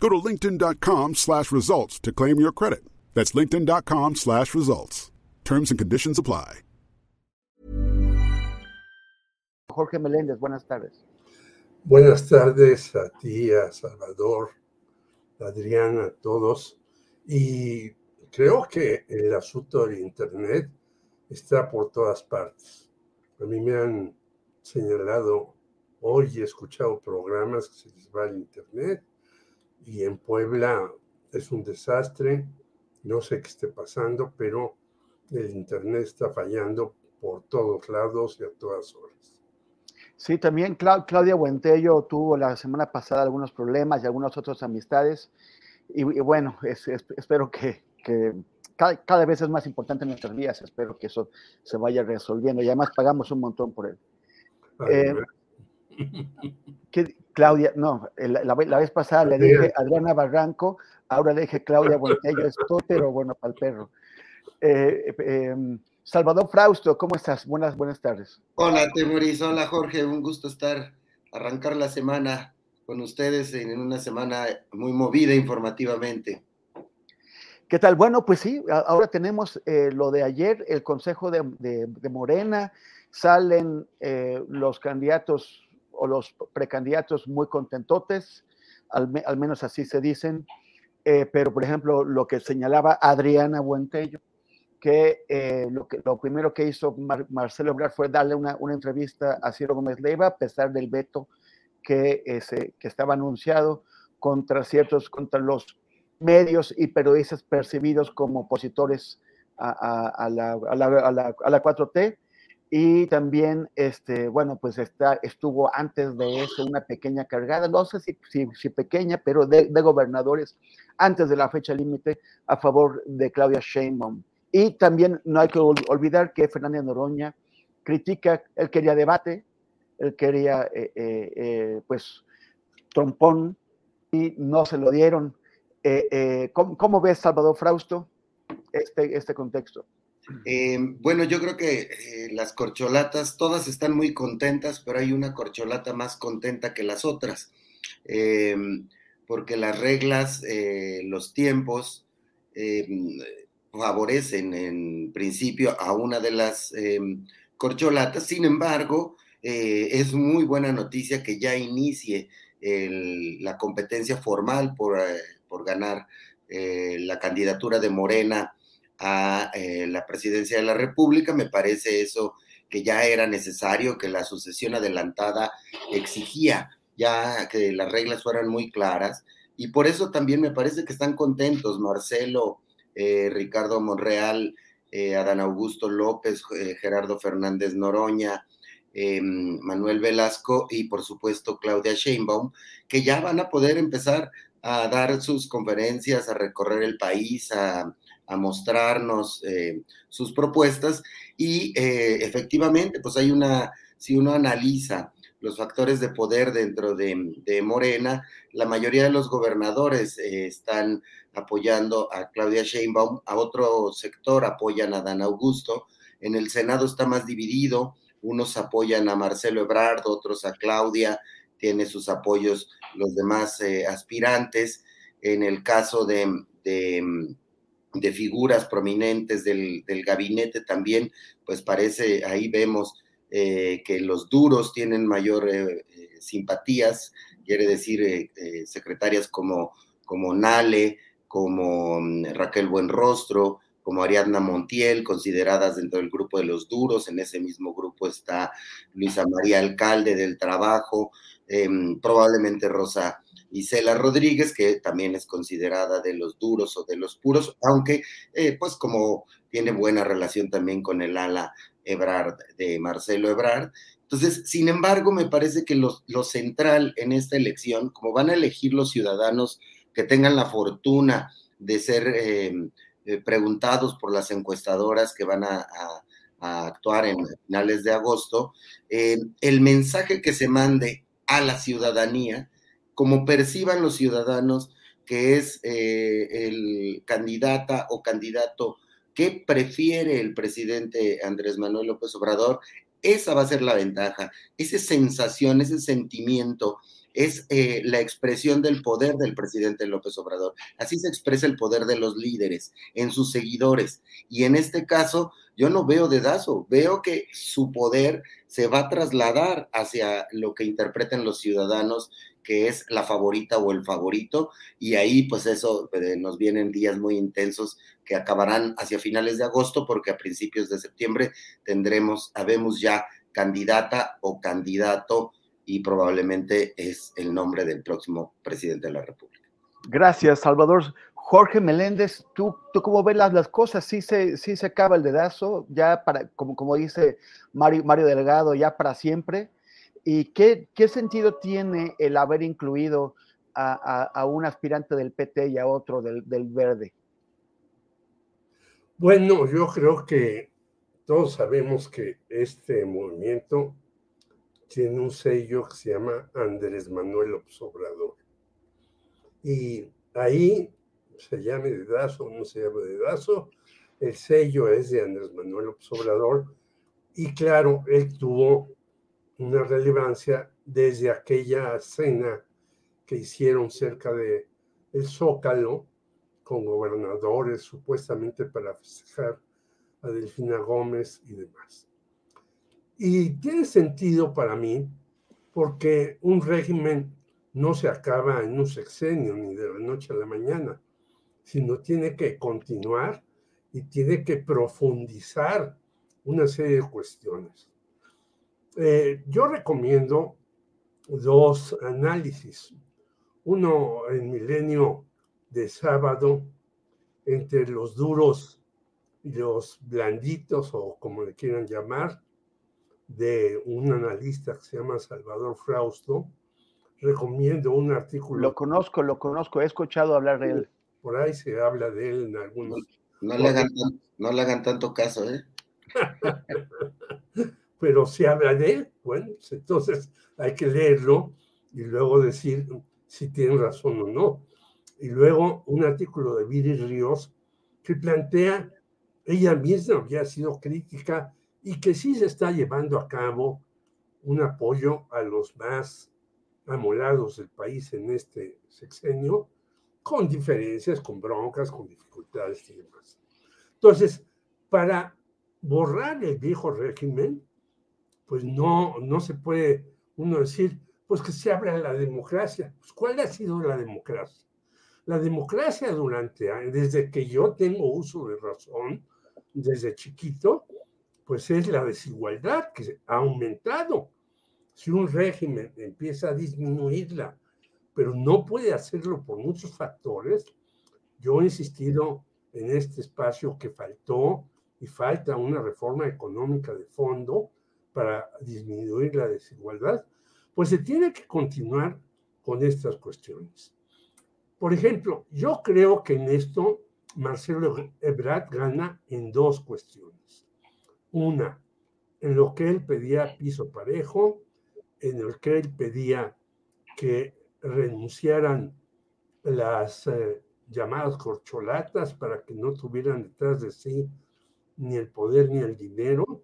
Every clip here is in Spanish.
Go to linkedin.com slash results to claim your credit. That's linkedin.com slash results. Terms and conditions apply. Jorge Meléndez, buenas tardes. Buenas tardes a ti, a Salvador, a Adriana, a todos. Y creo que el asunto del Internet está por todas partes. A mí me han señalado hoy, he escuchado programas que se les va el Internet y en Puebla es un desastre. No sé qué esté pasando, pero el Internet está fallando por todos lados y a todas horas. Sí, también Claudia Buentello tuvo la semana pasada algunos problemas y algunas otras amistades. Y, bueno, espero que, cada, vez es más importante en nuestras vidas. Espero que eso se vaya resolviendo. Y además pagamos un montón por él. Eh, Claudia, no, la, vez pasada le dije Adriana Barranco, ahora le dije Claudia Buentello, es pero bueno, para el perro. Eh, em, Salvador Frausto, ¿cómo estás? Buenas, buenas tardes. Hola, Temoris, hola Jorge, un gusto estar, arrancar la semana con ustedes en una semana muy movida informativamente. ¿Qué tal? Bueno, pues sí, ahora tenemos eh, lo de ayer, el Consejo de, Morena, salen eh, los candidatos o los precandidatos muy contentotes, al, menos así se dicen, eh, pero por ejemplo lo que señalaba Adriana Buentello, que, lo, que lo primero que hizo Marcelo Obrar fue darle una, una, entrevista a Ciro Gómez Leiva, a pesar del veto que, ese, que estaba anunciado contra ciertos, contra los medios y periodistas percibidos como opositores a, la, a, la, a, la, 4T. Y también, este, bueno, pues está, estuvo antes de eso una pequeña cargada, no sé si, si, pequeña, pero de, de, gobernadores antes de la fecha límite a favor de Claudia Sheinbaum. Y también no hay que olvidar que Fernández Noroña critica, él quería debate, él quería, eh, eh, eh, pues, trompón, y no se lo dieron. Eh, eh, ¿cómo, ves, Salvador Frausto, este, este contexto? Eh, bueno, yo creo que las corcholatas, todas están muy contentas, pero hay una corcholata más contenta que las otras, porque las reglas, los tiempos, favorecen en principio a una de las corcholatas, sin embargo, es muy buena noticia que ya inicie la competencia formal por por ganar eh, la candidatura de Morena a eh, la presidencia de la República. Me parece eso que ya era necesario, que la sucesión adelantada exigía ya que las reglas fueran muy claras. Y por eso también me parece que están contentos Marcelo, eh, Ricardo Monreal, Adán Augusto López, Gerardo Fernández Noroña, Manuel Velasco y por supuesto Claudia Sheinbaum, que ya van a poder empezar a dar sus conferencias, a recorrer el país, a, mostrarnos eh, sus propuestas y eh, efectivamente, pues hay una, si uno analiza los factores de poder dentro de, Morena, la mayoría de los gobernadores eh, están apoyando a Claudia Sheinbaum, a otro sector apoyan a Dan Augusto, en el Senado está más dividido, unos apoyan a Marcelo Ebrard, otros a Claudia, tiene sus apoyos los demás aspirantes. En el caso de, de, figuras prominentes del, gabinete también, pues parece, ahí vemos eh, que los duros tienen mayor eh, simpatías, quiere decir secretarias como, como Nale, como mm, Raquel Buenrostro, como Ariadna Montiel, consideradas dentro del grupo de los duros. En ese mismo grupo está Luisa María Alcalde del Trabajo, em, probablemente Rosa Isela Rodríguez, que también es considerada de los duros o de los puros, aunque eh, pues como tiene buena relación también con el ala Ebrard de Marcelo Ebrard. Entonces, sin embargo, me parece que lo, central en esta elección, como van a elegir los ciudadanos que tengan la fortuna de ser em, eh, preguntados por las encuestadoras que van a, actuar en finales de agosto, eh, el mensaje que se mande a la ciudadanía, como perciban los ciudadanos que es eh, el candidata o candidato que prefiere el presidente Andrés Manuel López Obrador, esa va a ser la ventaja, esa sensación, ese sentimiento es eh, la expresión del poder del presidente López Obrador. Así se expresa el poder de los líderes en sus seguidores. Y en este caso, yo no veo dedazo, veo que su poder se va a trasladar hacia lo que interpreten los ciudadanos que es la favorita o el favorito, y ahí pues eso eh, nos vienen días muy intensos que acabarán hacia finales de agosto, porque a principios de septiembre tendremos, habemos ya candidata o candidato y probablemente es el nombre del próximo presidente de la República. Gracias, Salvador. Jorge Meléndez, ¿tú, tú cómo ves las, las cosas? ¿Sí se, ¿Sí se acaba el dedazo ya para, como, como dice Mario, Mario Delgado, ya para siempre? ¿Y qué, qué sentido tiene el haber incluido a, a, un aspirante del PT y a otro del, del Verde? Bueno, yo creo que todos sabemos que este movimiento tiene un sello que se llama Andrés Manuel Obrador. Y ahí se llame Dedazo o no se llame Dedazo, el sello es de Andrés Manuel Obrador. Y claro, él tuvo una relevancia desde aquella cena que hicieron cerca de el Zócalo con gobernadores supuestamente para festejar a Delfina Gómez y demás. Y tiene sentido para mí porque un régimen no se acaba en un sexenio ni de la noche a la mañana, sino tiene que continuar y tiene que profundizar una serie de cuestiones. Eh, yo recomiendo dos análisis. Uno en Milenio de sábado, entre los duros y los blanditos, o como le quieran llamar, de un analista que se llama Salvador Frausto. Recomiendo un artículo. Lo conozco, lo conozco, he escuchado hablar de él. Por ahí se habla de él en algunos. No, le, hagan, no le hagan tanto caso, ¿eh? Pero se habla de él, bueno, pues entonces hay que leerlo y luego decir si tiene razón o no. Y luego un artículo de Viri Ríos que plantea, ella misma había sido crítica y que sí se está llevando a cabo un apoyo a los más amolados del país en este sexenio, con diferencias, con broncas, con dificultades y demás. Entonces, para borrar el viejo régimen, pues no, no se puede uno decir, pues que se abra la democracia. Pues, ¿Cuál ha sido la democracia? La democracia durante, desde que yo tengo uso de razón, desde chiquito, pues es la desigualdad que ha aumentado. Si un régimen empieza a disminuirla, pero no puede hacerlo por muchos factores, yo he insistido en este espacio que faltó y falta una reforma económica de fondo para disminuir la desigualdad, pues se tiene que continuar con estas cuestiones. Por ejemplo, yo creo que en esto Marcelo Ebrard gana en dos cuestiones. Una, en lo que él pedía piso parejo, en el que él pedía que renunciaran las eh, llamadas corcholatas para que no tuvieran detrás de sí ni el poder ni el dinero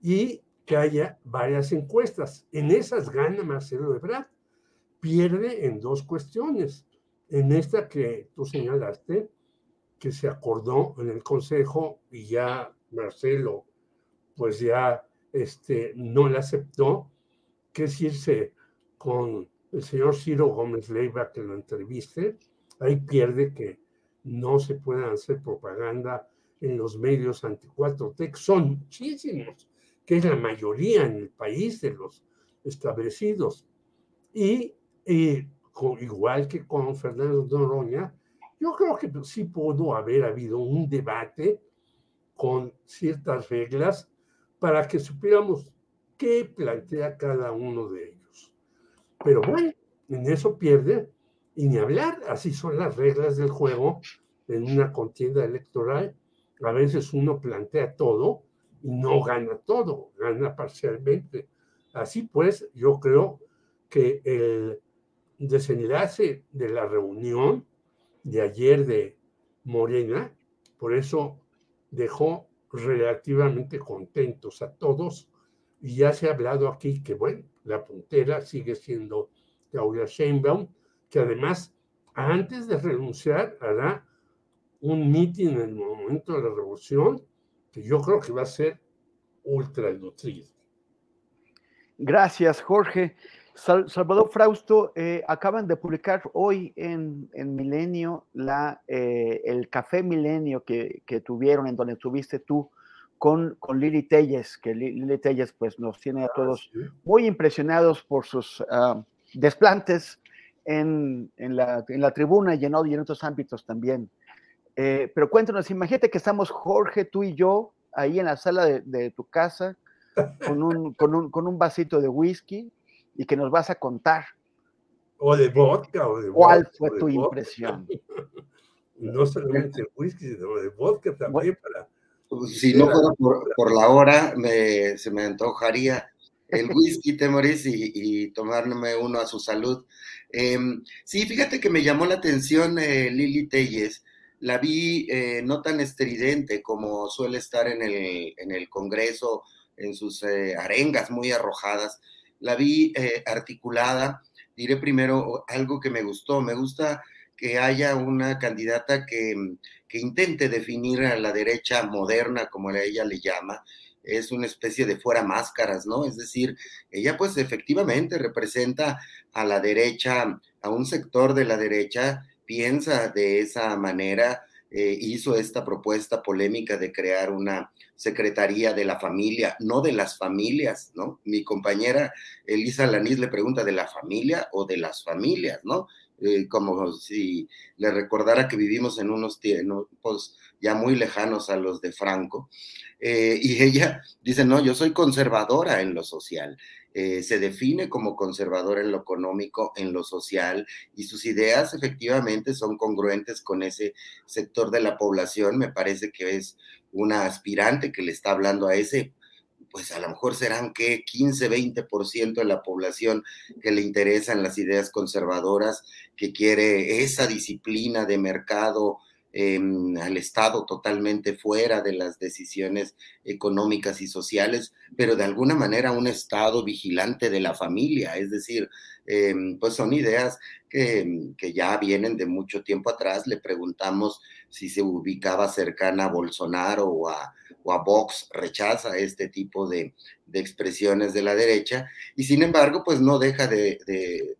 y que haya varias encuestas. En esas gana Marcelo Ebrard, pierde en dos cuestiones. En esta que tú señalaste, que se acordó en el Consejo y ya Marcelo, pues ya este, no la aceptó, que es irse con el señor Ciro Gómez Leiva que lo entreviste, ahí pierde que no se puedan hacer propaganda en los medios anti-4 Tech, son muchísimos, que es la mayoría en el país de los establecidos. Y, igual que con Fernando Noroña, yo creo que sí pudo haber habido un debate con ciertas reglas para que supiéramos qué plantea cada uno de ellos. Pero bueno, en eso pierde y ni hablar, así son las reglas del juego en una contienda electoral. A veces uno plantea todo y no gana todo, gana parcialmente. Así pues, yo creo que el desenlace de la reunión de ayer de Morena, por eso dejó relativamente contentos a todos y ya se ha hablado aquí que, bueno, la puntera sigue siendo Claudia Sheinbaum, que además, antes de renunciar, hará un mitin en el momento de la revolución, que yo creo que va a ser ultra nutrido. Gracias, Jorge. Salvador Frausto, eh, acaban de publicar hoy en, en Milenio eh, el café Milenio que, que, tuvieron, en donde estuviste tú con, con Lili Telles, que Lili Telles pues, nos tiene a ah, todos muy impresionados por sus uh, desplantes en, en, la, en, la, tribuna y en, y en otros ámbitos también. Eh, pero cuéntanos, imagínate que estamos Jorge, tú y yo, ahí en la sala de, de tu casa, con un, con, un, con un vasito de whisky, y que nos vas a contar. O de vodka. O de ¿Cuál fue tu impresión? no solamente el whisky, sino de vodka también para... Si no fuera por, la hora, me, se me antojaría el whisky, Temoris, y, y tomarme uno a su salud. Em, sí, fíjate que me llamó la atención eh, Lili Telles. La vi eh, no tan estridente como suele estar en el, en el Congreso, en sus eh, arengas muy arrojadas, la vi eh, articulada. Diré primero algo que me gustó. Me gusta que haya una candidata que, que intente definir a la derecha moderna, como ella le llama, es una especie de fuera máscaras, ¿no? Es decir, ella pues efectivamente representa a la derecha, a un sector de la derecha, piensa de esa manera, eh, hizo esta propuesta polémica de crear una Secretaría de la Familia, no de las familias, ¿no? Mi compañera Elisa Lanís le pregunta, ¿de la familia o de las familias, ¿no? Eh, como si le recordara que vivimos en unos tiempos ya muy lejanos a los de Franco. Eh, y ella dice, no, yo soy conservadora en lo social. Eh, se define como conservadora en lo económico, en lo social, y sus ideas efectivamente son congruentes con ese sector de la población. Me parece que es una aspirante que le está hablando a ese pues a lo mejor serán que 15, 20% de la población que le interesan las ideas conservadoras, que quiere esa disciplina de mercado em, al Estado totalmente fuera de las decisiones económicas y sociales, pero de alguna manera un Estado vigilante de la familia, es decir, em, pues son ideas que, que, ya vienen de mucho tiempo atrás. Le preguntamos si se ubicaba cercana a Bolsonaro o a, Vox rechaza este tipo de, expresiones de la derecha y sin embargo pues no deja de,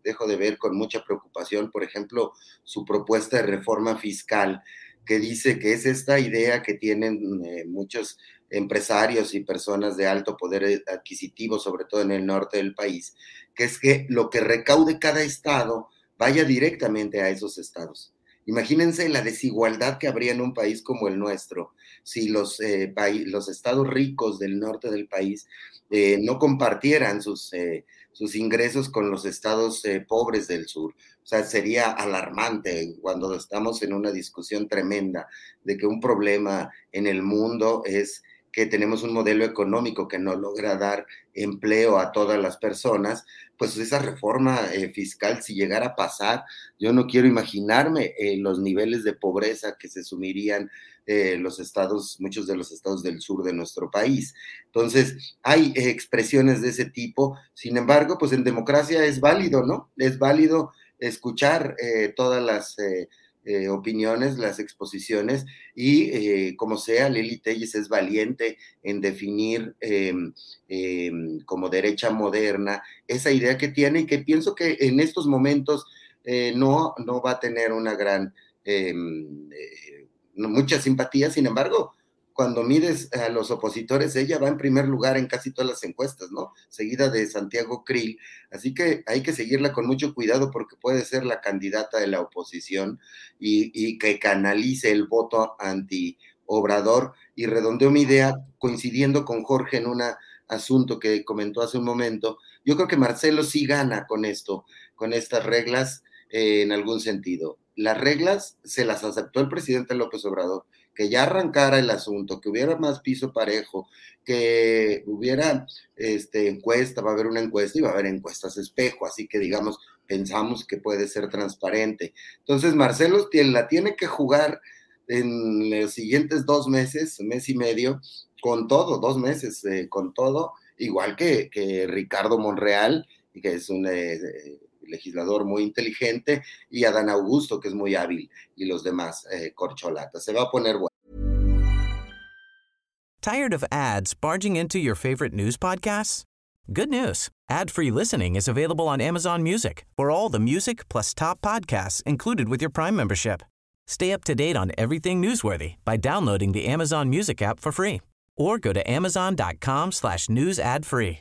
dejo de ver con mucha preocupación por ejemplo su propuesta de reforma fiscal que dice que es esta idea que tienen eh, muchos empresarios y personas de alto poder adquisitivo, sobre todo en el norte del país, que es que lo que recaude cada estado vaya directamente a esos estados. Imagínense la desigualdad que habría en un país como el nuestro si los, eh, los estados ricos del norte del país eh, no compartieran sus, eh, sus ingresos con los estados pobres del sur. O sea, sería alarmante cuando estamos en una discusión tremenda de que un problema en el mundo es que tenemos un modelo económico que no logra dar empleo a todas las personas, pues esa reforma eh, fiscal, si llegara a pasar, yo no quiero imaginarme eh, los niveles de pobreza que se sumirían eh, los estados, muchos de los estados del sur de nuestro país. Entonces, hay expresiones de ese tipo, sin embargo, pues en democracia es válido, ¿no? Es válido escuchar todas las eh, opiniones, las exposiciones y eh, como sea, Lili Telles es valiente en definir em, em, como derecha moderna esa idea que tiene y que pienso que en estos momentos eh, no, no va a tener una gran, em, mucha simpatía, sin embargo, cuando mides a los opositores, ella va en primer lugar en casi todas las encuestas, ¿no? Seguida de Santiago Krill. Así que hay que seguirla con mucho cuidado porque puede ser la candidata de la oposición y, que canalice el voto anti-obrador. Y redondeo mi idea coincidiendo con Jorge en un asunto que comentó hace un momento. Yo creo que Marcelo sí gana con esto, con estas reglas eh, en algún sentido. Las reglas se las aceptó el presidente López Obrador que ya arrancara el asunto, que hubiera más piso parejo, que hubiera este, encuesta, va a haber una encuesta y va a haber encuestas espejo, así que digamos, pensamos que puede ser transparente. Entonces, Marcelo la tiene que jugar en los siguientes dos meses, mes y medio, con todo, dos meses, eh, con todo, igual que, Ricardo Monreal, que es un... Eh, legislador muy inteligente, y Adán Augusto, que es muy hábil, y los demás eh, corcholatas. Se va a poner bueno. ¿Tired of ads barging into your favorite news podcasts? Good news. Ad-free listening is available on Amazon Music for all the music plus top podcasts included with your Prime membership. Stay up to date on everything newsworthy by downloading the Amazon Music app for free or go to amazon.com slash news ad free.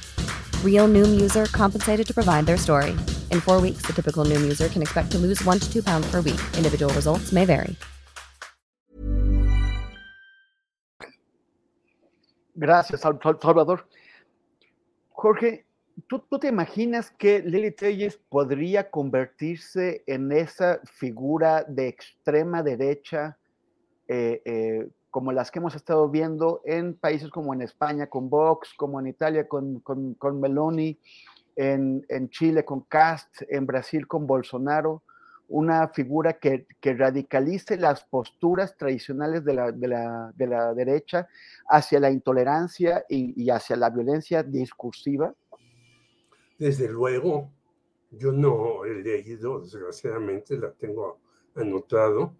Real Noom user compensated to provide their story. In four weeks, the typical Noom user can expect to lose one to two pounds per week. Individual results may vary. Gracias, Salvador. Jorge, ¿tú, ¿tú, te imaginas que Lili Telles podría convertirse en esa figura de extrema derecha eh, eh, como las que hemos estado viendo en países como en España con Vox, como en Italia con, con, Meloni, en, en, Chile con Cast, en Brasil con Bolsonaro, una figura que, que radicalice las posturas tradicionales de la, de, la, de la, derecha hacia la intolerancia y, y hacia la violencia discursiva? Desde luego, yo no he leído, desgraciadamente la tengo anotado,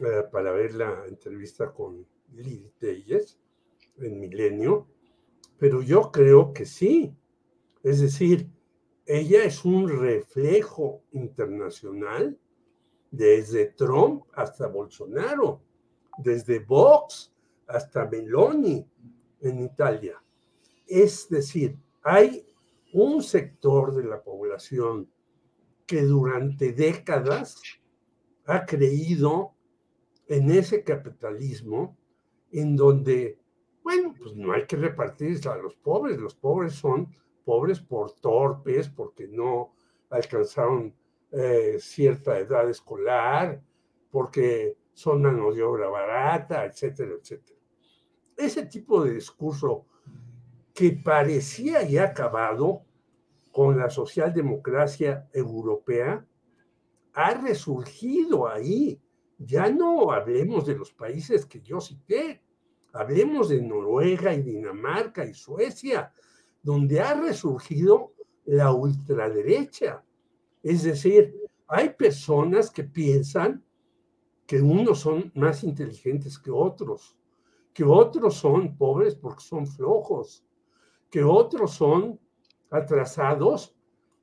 eh, para ver la entrevista con Lili Telles en Milenio, pero yo creo que sí. Es decir, ella es un reflejo internacional desde Trump hasta Bolsonaro, desde Vox hasta Meloni en Italia. Es decir, hay un sector de la población que durante décadas ha creído en ese capitalismo en donde, bueno, pues no hay que repartirse a los pobres, los pobres son pobres por torpes, porque no alcanzaron eh, cierta edad escolar, porque son mano de obra barata, etcétera, etcétera. Ese tipo de discurso que parecía ya acabado con la socialdemocracia europea, ha resurgido ahí ya no hablemos de los países que yo cité, hablemos de Noruega y Dinamarca y Suecia, donde ha resurgido la ultraderecha. Es decir, hay personas que piensan que unos son más inteligentes que otros, que otros son pobres porque son flojos, que otros son atrasados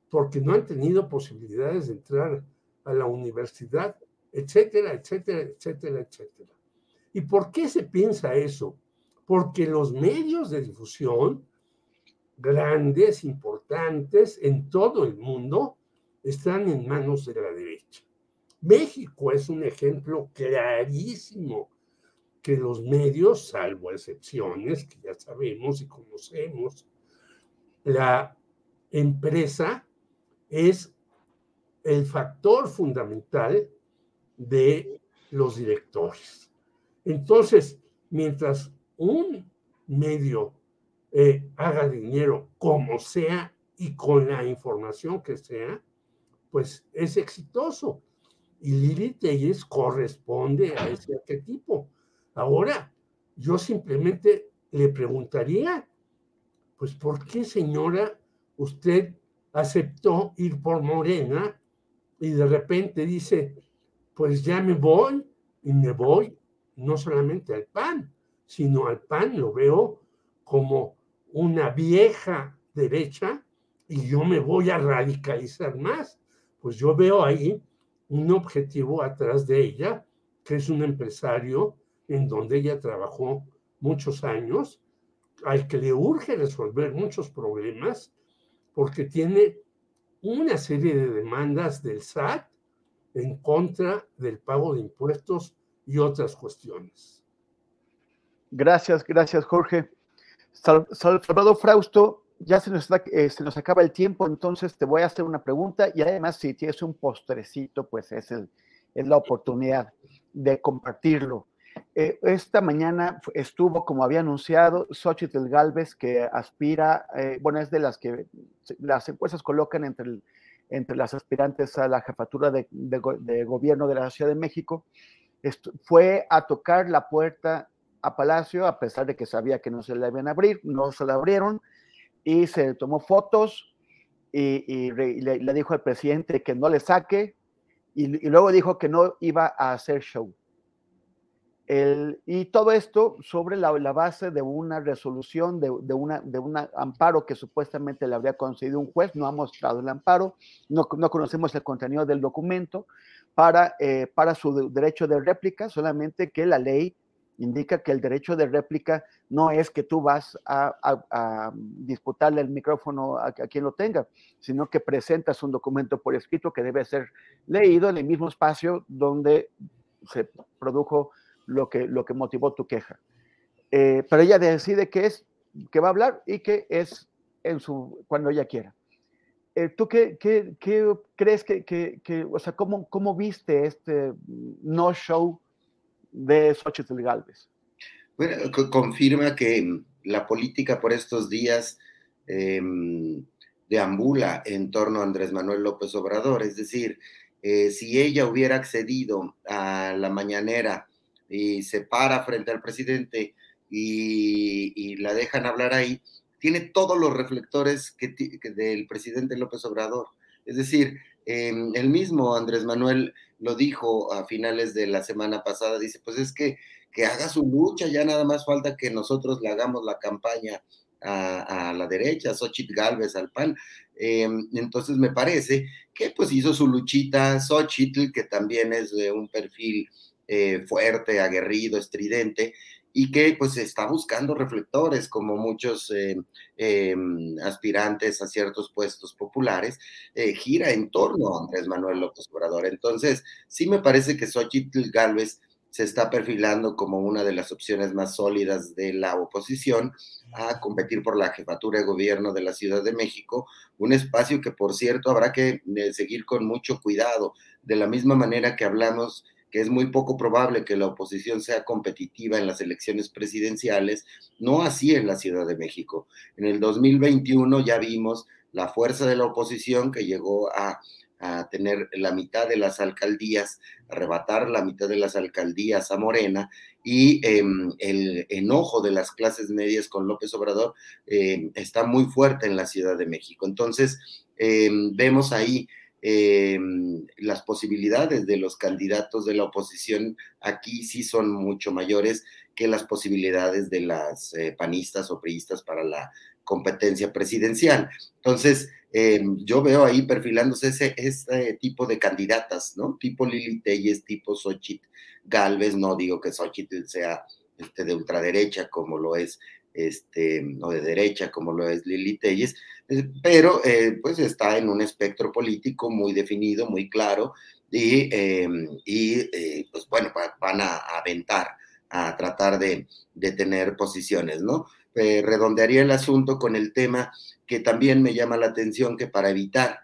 porque no han tenido posibilidades de entrar a la universidad etcétera, etcétera, etcétera, etcétera. ¿Y por qué se piensa eso? Porque los medios de difusión grandes, importantes en todo el mundo, están en manos de la derecha. México es un ejemplo clarísimo que los medios, salvo excepciones que ya sabemos y conocemos, la empresa es el factor fundamental de los directores. Entonces, mientras un medio eh, haga dinero como sea y con la información que sea, pues es exitoso. Y Lili Telles corresponde a ese arquetipo. Ahora, yo simplemente le preguntaría, pues, ¿por qué, señora, usted aceptó ir por Morena y de repente dice, pues ya me voy y me voy no solamente al PAN, sino al PAN lo veo como una vieja derecha y yo me voy a radicalizar más. Pues yo veo ahí un objetivo atrás de ella, que es un empresario en donde ella trabajó muchos años, al que le urge resolver muchos problemas, porque tiene una serie de demandas del SAT en contra del pago de impuestos y otras cuestiones. Gracias, gracias Jorge. Salvador Frausto, ya se nos, eh, se nos acaba el tiempo, entonces te voy a hacer una pregunta y además si tienes un postrecito, pues es, el, la oportunidad de compartirlo. Eh, esta mañana estuvo, como había anunciado, Xochitl Galvez, que aspira, eh, bueno, es de las que las encuestas colocan entre, entre las aspirantes a la jefatura de, gobierno de la Ciudad de México, fue a tocar la puerta a Palacio, a pesar de que sabía que no se le iban a abrir, no se la abrieron, y se tomó fotos y, le, dijo al presidente que no le saque, y luego dijo que no iba a hacer show y todo esto sobre la, base de una resolución, de, de un amparo que supuestamente le habría concedido un juez, no ha mostrado el amparo, no, no conocemos el contenido del documento, para, eh, para su derecho de réplica, solamente que la ley indica que el derecho de réplica no es que tú vas a, disputarle el micrófono a, a, quien lo tenga, sino que presentas un documento por escrito que debe ser leído en el mismo espacio donde se produjo lo que, lo que motivó tu queja. Eh, pero ella decide que es, que va a hablar y que es en su, cuando ella quiera. Eh, ¿Tú qué, qué, qué crees que, que, o sea, cómo, cómo viste este no show de Xochitl Galvez? Bueno, confirma que la política por estos días em, deambula en torno a Andrés Manuel López Obrador, es decir, eh, si ella hubiera accedido a la mañanera y se para frente al presidente y, la dejan hablar ahí, tiene todos los reflectores del presidente López Obrador. Es decir, em, el mismo Andrés Manuel lo dijo a finales de la semana pasada, dice, pues es que, que haga su lucha, ya nada más falta que nosotros le hagamos la campaña a, la derecha, Xochitl Galvez al PAN. Em, entonces me parece que pues hizo su luchita Xochitl, que también es de un perfil eh, fuerte, aguerrido, estridente, y que pues está buscando reflectores como muchos eh, em, aspirantes a ciertos puestos populares, eh, gira en torno a Andrés Manuel López Obrador. Entonces, sí me parece que Xochitl Galvez se está perfilando como una de las opciones más sólidas de la oposición a competir por la jefatura de gobierno de la Ciudad de México, un espacio que, por cierto, habrá que seguir con mucho cuidado, de la misma manera que hablamos que es muy poco probable que la oposición sea competitiva en las elecciones presidenciales, no así en la Ciudad de México. En el 2021 ya vimos la fuerza de la oposición que llegó a, tener la mitad de las alcaldías, arrebatar la mitad de las alcaldías a Morena y em, el enojo de las clases medias con López Obrador em, está muy fuerte en la Ciudad de México. Entonces, em, vemos ahí eh, las posibilidades de los candidatos de la oposición aquí sí son mucho mayores que las posibilidades de las eh, panistas o priistas para la competencia presidencial. Entonces, eh, yo veo ahí perfilándose ese, ese, tipo de candidatas, ¿no? Tipo Lili Telles, tipo Xochitl Galvez, no digo que Xochitl sea este, de ultraderecha como lo es este, o de derecha, como lo es Lili Telles, eh, pero pues está en un espectro político muy definido, muy claro, y, y pues bueno, van a, aventar, a tratar de, de tener posiciones, ¿no? redondearía el asunto con el tema que también me llama la atención, que para evitar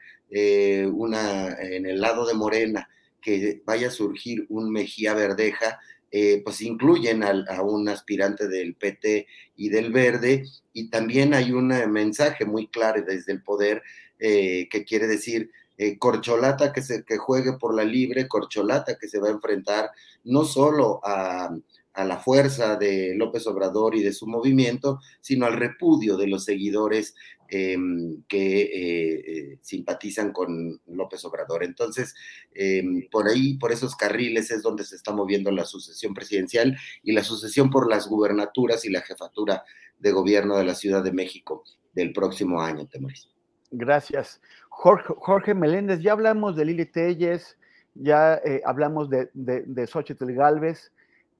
una, en el lado de Morena, que vaya a surgir un Mejía Verdeja, eh, pues incluyen a, un aspirante del PT y del Verde, y también hay un mensaje muy claro desde el poder eh, que quiere decir eh, corcholata que, se, que juegue por la libre, corcholata que se va a enfrentar no solo a, a la fuerza de López Obrador y de su movimiento, sino al repudio de los seguidores em, que eh, eh, simpatizan con López Obrador. Entonces, em, por ahí, por esos carriles es donde se está moviendo la sucesión presidencial y la sucesión por las gubernaturas y la jefatura de gobierno de la Ciudad de México del próximo año, Temoris. Gracias. Jorge, Meléndez, ya hablamos de Lili Telles, ya eh, hablamos de, de, de Xochitl Galvez.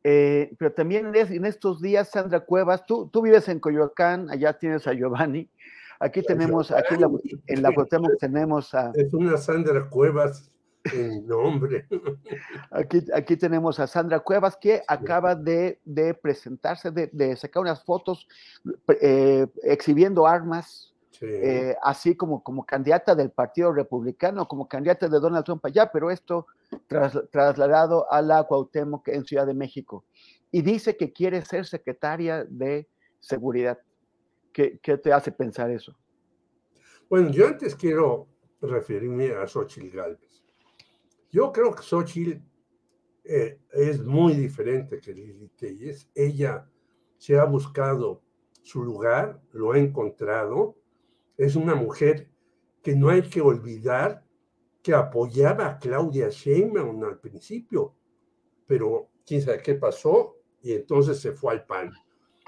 Pero también en estos días, Sandra Cuevas, tú, tú vives en Coyoacán, allá tienes a Giovanni. Aquí tenemos, aquí en la, en la tenemos a. Es una Sandra Cuevas en nombre. Aquí, aquí tenemos a Sandra Cuevas que acaba de, de presentarse, de, de, sacar unas fotos eh, exhibiendo armas, eh, así como, como candidata del Partido Republicano, como candidata de Donald Trump allá, pero esto trasladado a la Cuauhtémoc en Ciudad de México. Y dice que quiere ser secretaria de Seguridad. ¿Qué, qué te hace pensar eso? Bueno, yo antes quiero referirme a Xochitl Galvez. Yo creo que Xochitl eh, es muy diferente que Lili Telles. Ella se ha buscado su lugar, lo ha encontrado, es una mujer que no hay que olvidar que apoyaba a Claudia Sheinbaum al principio, pero quién sabe qué pasó y entonces se fue al PAN.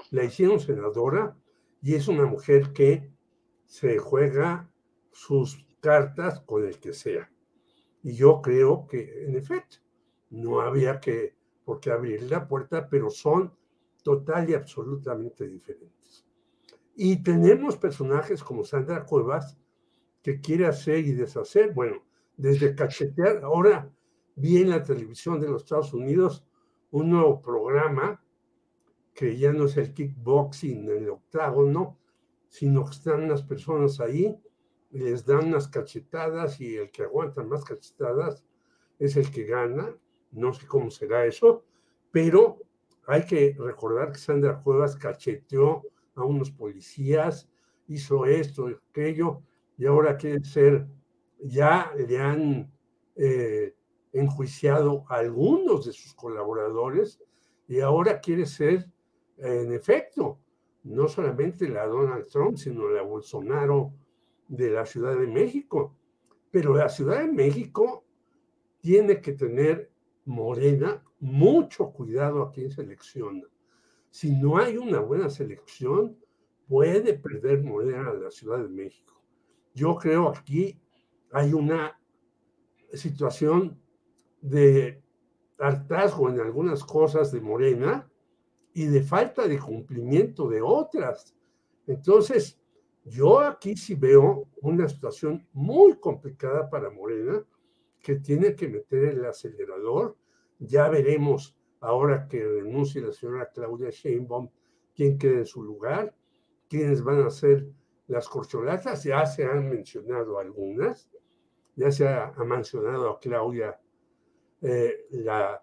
La hicieron senadora y es una mujer que se juega sus cartas con el que sea. Y yo creo que, en efecto, no había que por qué abrir la puerta, pero son total y absolutamente diferentes. Y tenemos personajes como Sandra Cuevas, que quiere hacer y deshacer. Bueno, desde cachetear, ahora vi en la televisión de los Estados Unidos un nuevo programa que ya no es el kickboxing, el octágono, sino que están unas personas ahí, les dan unas cachetadas y el que aguanta más cachetadas es el que gana. No sé cómo será eso, pero hay que recordar que Sandra Cuevas cacheteó a unos policías, hizo esto, aquello, y ahora quiere ser, ya le han eh, enjuiciado a algunos de sus colaboradores y ahora quiere ser, en efecto, no solamente la Donald Trump, sino la Bolsonaro de la Ciudad de México. Pero la Ciudad de México tiene que tener Morena mucho cuidado a quién selecciona si no hay una buena selección, puede perder Morena a la Ciudad de México. Yo creo aquí hay una situación de hartazgo en algunas cosas de Morena y de falta de cumplimiento de otras. Entonces, yo aquí sí veo una situación muy complicada para Morena que tiene que meter el acelerador. Ya veremos ahora que renuncie la señora Claudia Sheinbaum, quién queda en su lugar, quiénes van a ser las corcholatas, ya se han mencionado algunas, ya se ha, mencionado a Claudia eh, la,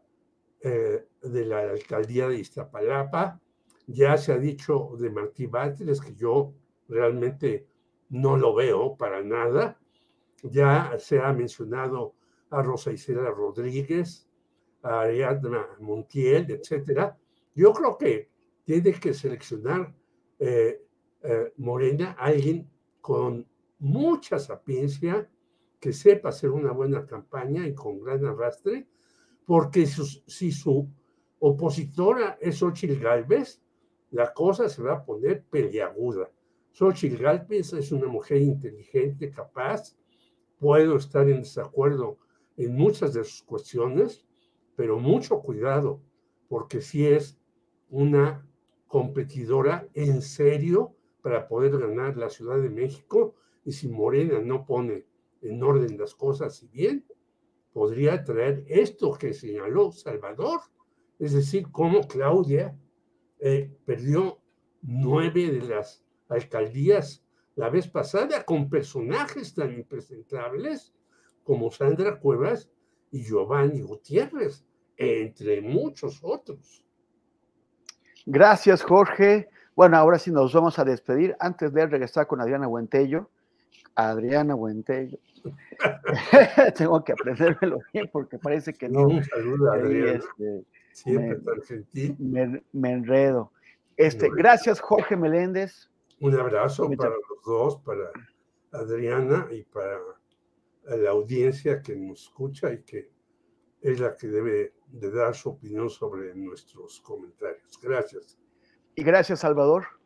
eh, de la alcaldía de Iztapalapa, ya se ha dicho de Martí Báteres, que yo realmente no lo veo para nada, ya se ha mencionado a Rosa Isela Rodríguez, a Ariadna Montiel, etcétera, yo creo que tiene que seleccionar eh, eh, Morena alguien con mucha sapiencia, que sepa hacer una buena campaña y con gran arrastre, porque si su opositora es Xochitl Galvez, la cosa se va a poner peleaguda. Xochitl Galvez es una mujer inteligente, capaz, puedo estar en desacuerdo en muchas de sus cuestiones, pero mucho cuidado, porque si es una competidora en serio para poder ganar la Ciudad de México y si Morena no pone en orden las cosas y bien, podría traer esto que señaló Salvador, es decir, cómo Claudia eh, perdió nueve de las alcaldías la vez pasada con personajes tan impresentables como Sandra Cuevas y Giovanni Gutiérrez, entre muchos otros. Gracias, Jorge. Bueno, ahora sí nos vamos a despedir. Antes de regresar con Adriana Buentello, Adriana Buentello. Tengo que aprendérmelo bien porque parece que no. Un saludo, Adriana. Este, Siempre me, gentil. Me, enredo. Este, gracias, Jorge Meléndez. Un abrazo para los dos, para Adriana y para la audiencia que nos escucha y que es la que debe de dar su opinión sobre nuestros comentarios. Gracias. Y gracias, Salvador.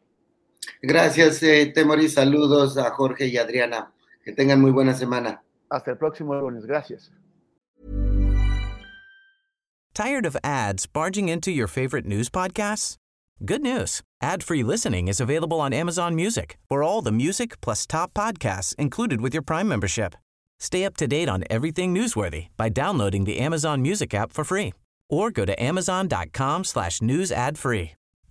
Gracias, eh, Temori. Saludos a Jorge y Adriana. Que tengan muy buena semana. Hasta el próximo lunes. Gracias. ¿Tired of ads barging into your favorite news podcasts? Good news. Ad-free listening is available on Amazon Music for all the music plus top podcasts included with your Prime membership. Stay up to date on everything newsworthy by downloading the Amazon Music app for free or go to amazon.com slash news ad free.